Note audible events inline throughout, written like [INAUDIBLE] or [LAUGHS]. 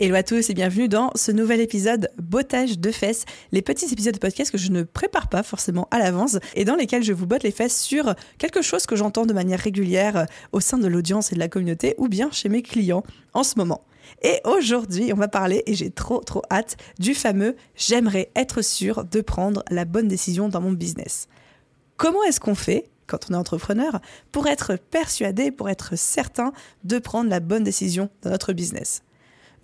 Hello à tous et bienvenue dans ce nouvel épisode Bottage de fesses, les petits épisodes de podcast que je ne prépare pas forcément à l'avance et dans lesquels je vous botte les fesses sur quelque chose que j'entends de manière régulière au sein de l'audience et de la communauté ou bien chez mes clients en ce moment. Et aujourd'hui, on va parler, et j'ai trop trop hâte, du fameux j'aimerais être sûr de prendre la bonne décision dans mon business. Comment est-ce qu'on fait quand on est entrepreneur, pour être persuadé, pour être certain de prendre la bonne décision dans notre business?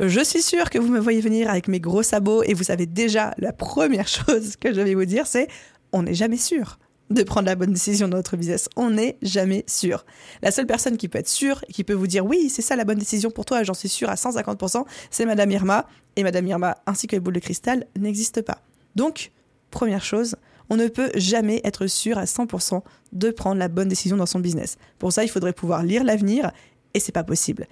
Je suis sûre que vous me voyez venir avec mes gros sabots et vous savez déjà la première [LAUGHS] chose que je vais vous dire, c'est on n'est jamais sûr de prendre la bonne décision dans notre business. On n'est jamais sûr. La seule personne qui peut être sûre et qui peut vous dire oui, c'est ça la bonne décision pour toi, j'en suis sûre à 150%, c'est Madame Irma. Et Madame Irma ainsi que les boules de cristal n'existent pas. Donc, première chose, on ne peut jamais être sûr à 100% de prendre la bonne décision dans son business. Pour ça, il faudrait pouvoir lire l'avenir et c'est pas possible.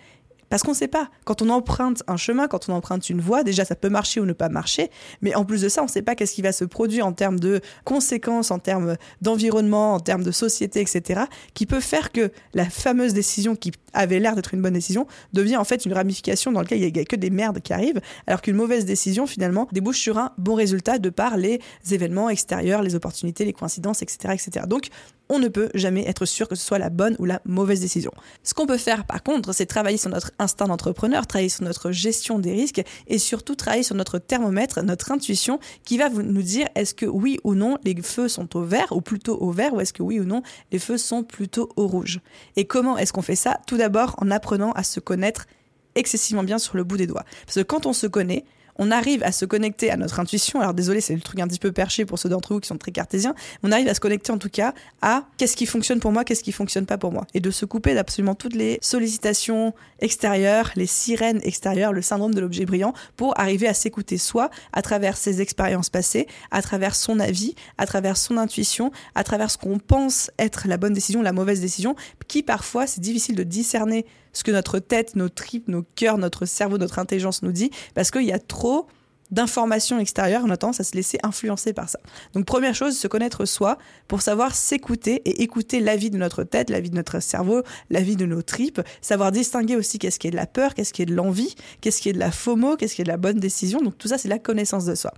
Parce qu'on ne sait pas. Quand on emprunte un chemin, quand on emprunte une voie, déjà ça peut marcher ou ne pas marcher. Mais en plus de ça, on ne sait pas qu'est-ce qui va se produire en termes de conséquences, en termes d'environnement, en termes de société, etc. qui peut faire que la fameuse décision qui avait l'air d'être une bonne décision devient en fait une ramification dans laquelle il n'y a que des merdes qui arrivent, alors qu'une mauvaise décision finalement débouche sur un bon résultat de par les événements extérieurs, les opportunités, les coïncidences, etc. etc. Donc on ne peut jamais être sûr que ce soit la bonne ou la mauvaise décision. Ce qu'on peut faire par contre, c'est travailler sur notre instinct d'entrepreneur, travailler sur notre gestion des risques et surtout travailler sur notre thermomètre, notre intuition qui va nous dire est-ce que oui ou non les feux sont au vert ou plutôt au vert ou est-ce que oui ou non les feux sont plutôt au rouge. Et comment est-ce qu'on fait ça? Tout d'abord en apprenant à se connaître excessivement bien sur le bout des doigts. Parce que quand on se connaît, on arrive à se connecter à notre intuition. Alors désolé, c'est le truc un petit peu perché pour ceux d'entre vous qui sont très cartésiens. On arrive à se connecter en tout cas à qu'est-ce qui fonctionne pour moi, qu'est-ce qui fonctionne pas pour moi, et de se couper d'absolument toutes les sollicitations extérieures, les sirènes extérieures, le syndrome de l'objet brillant, pour arriver à s'écouter soi à travers ses expériences passées, à travers son avis, à travers son intuition, à travers ce qu'on pense être la bonne décision, la mauvaise décision, qui parfois c'est difficile de discerner ce que notre tête, nos tripes, nos cœurs, notre cerveau, notre intelligence nous dit, parce qu'il y a trop d'informations extérieures, on a tendance à se laisser influencer par ça. Donc première chose, se connaître soi pour savoir s'écouter et écouter l'avis de notre tête, l'avis de notre cerveau, l'avis de nos tripes, savoir distinguer aussi qu'est-ce qui est de la peur, qu'est-ce qui est de l'envie, qu'est-ce qui est de la FOMO, qu'est-ce qui est de la bonne décision. Donc tout ça, c'est la connaissance de soi.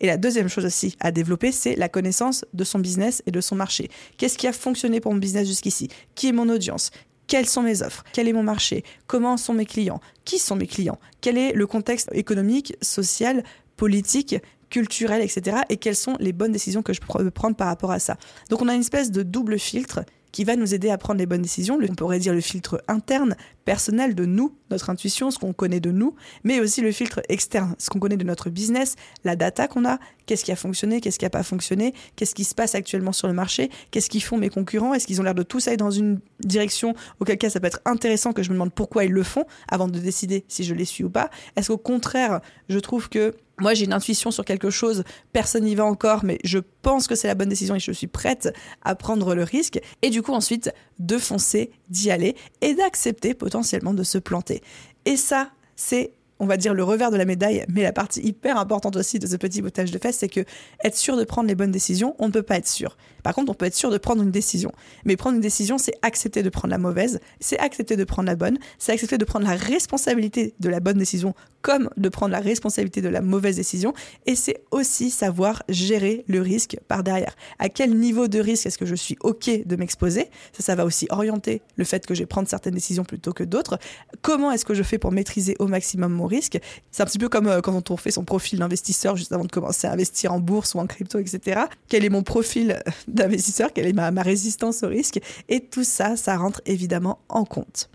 Et la deuxième chose aussi à développer, c'est la connaissance de son business et de son marché. Qu'est-ce qui a fonctionné pour mon business jusqu'ici? Qui est mon audience? Quelles sont mes offres, quel est mon marché, comment sont mes clients, qui sont mes clients, quel est le contexte économique, social, politique, culturel, etc. Et quelles sont les bonnes décisions que je peux prendre par rapport à ça. Donc on a une espèce de double filtre qui va nous aider à prendre les bonnes décisions. On pourrait dire le filtre interne, personnel de nous, notre intuition, ce qu'on connaît de nous, mais aussi le filtre externe, ce qu'on connaît de notre business, la data qu'on a, qu'est-ce qui a fonctionné, qu'est-ce qui n'a pas fonctionné, qu'est-ce qui se passe actuellement sur le marché, qu'est-ce qu'ils font mes concurrents, est-ce qu'ils ont l'air de tous aller dans une direction, auquel cas ça peut être intéressant que je me demande pourquoi ils le font avant de décider si je les suis ou pas. Est-ce qu'au contraire, je trouve que moi, j'ai une intuition sur quelque chose, personne n'y va encore, mais je pense que c'est la bonne décision et je suis prête à prendre le risque. Et du coup, ensuite, de foncer, d'y aller et d'accepter potentiellement de se planter. Et ça, c'est on va dire le revers de la médaille, mais la partie hyper importante aussi de ce petit boutage de fesses, c'est que être sûr de prendre les bonnes décisions, on ne peut pas être sûr. Par contre, on peut être sûr de prendre une décision. Mais prendre une décision, c'est accepter de prendre la mauvaise, c'est accepter de prendre la bonne, c'est accepter de prendre la responsabilité de la bonne décision comme de prendre la responsabilité de la mauvaise décision. Et c'est aussi savoir gérer le risque par derrière. À quel niveau de risque est-ce que je suis OK de m'exposer? Ça, ça va aussi orienter le fait que je vais prendre certaines décisions plutôt que d'autres. Comment est-ce que je fais pour maîtriser au maximum mon risque? C'est un petit peu comme euh, quand on fait son profil d'investisseur juste avant de commencer à investir en bourse ou en crypto, etc. Quel est mon profil d'investisseur, quelle est ma, ma résistance au risque? Et tout ça, ça rentre évidemment en compte.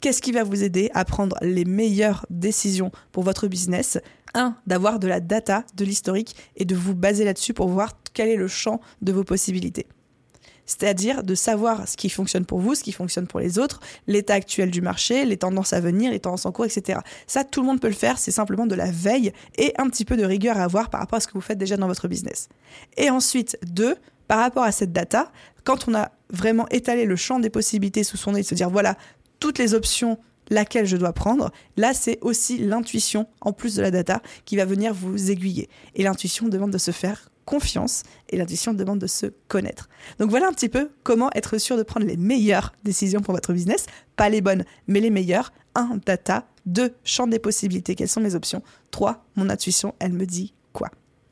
Qu'est-ce qui va vous aider à prendre les meilleures décisions pour votre business? Un, d'avoir de la data, de l'historique et de vous baser là-dessus pour voir quel est le champ de vos possibilités. c'est-à-dire de savoir ce qui fonctionne pour vous, ce qui fonctionne pour les autres, l'état actuel du marché, les tendances à venir, les tendances en cours, etc. Ça, tout le monde peut le faire, c'est simplement de la veille et un petit peu de rigueur à avoir par rapport à ce que vous faites déjà dans votre business. Et ensuite, deux, par rapport à cette data, quand on a vraiment étalé le champ des possibilités sous son nez, de se dire voilà, toutes les options laquelle je dois prendre. Là, c'est aussi l'intuition, en plus de la data, qui va venir vous aiguiller. Et l'intuition demande de se faire confiance et l'intuition demande de se connaître. Donc voilà un petit peu comment être sûr de prendre les meilleures décisions pour votre business, pas les bonnes, mais les meilleures. Un, data. Deux, champ des possibilités, quelles sont mes options? Trois, mon intuition, elle me dit.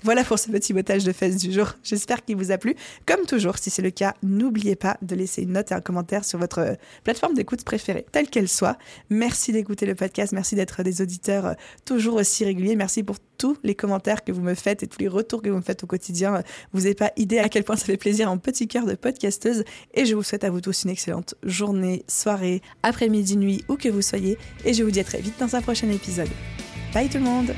Voilà pour ce petit botage de fesses du jour. J'espère qu'il vous a plu. Comme toujours, si c'est le cas, n'oubliez pas de laisser une note et un commentaire sur votre plateforme d'écoute préférée, telle qu'elle soit. Merci d'écouter le podcast. Merci d'être des auditeurs euh, toujours aussi réguliers. Merci pour tous les commentaires que vous me faites et tous les retours que vous me faites au quotidien. Vous n'avez pas idée à quel point ça fait plaisir en petit cœur de podcasteuse. Et je vous souhaite à vous tous une excellente journée, soirée, après-midi, nuit, où que vous soyez. Et je vous dis à très vite dans un prochain épisode. Bye tout le monde!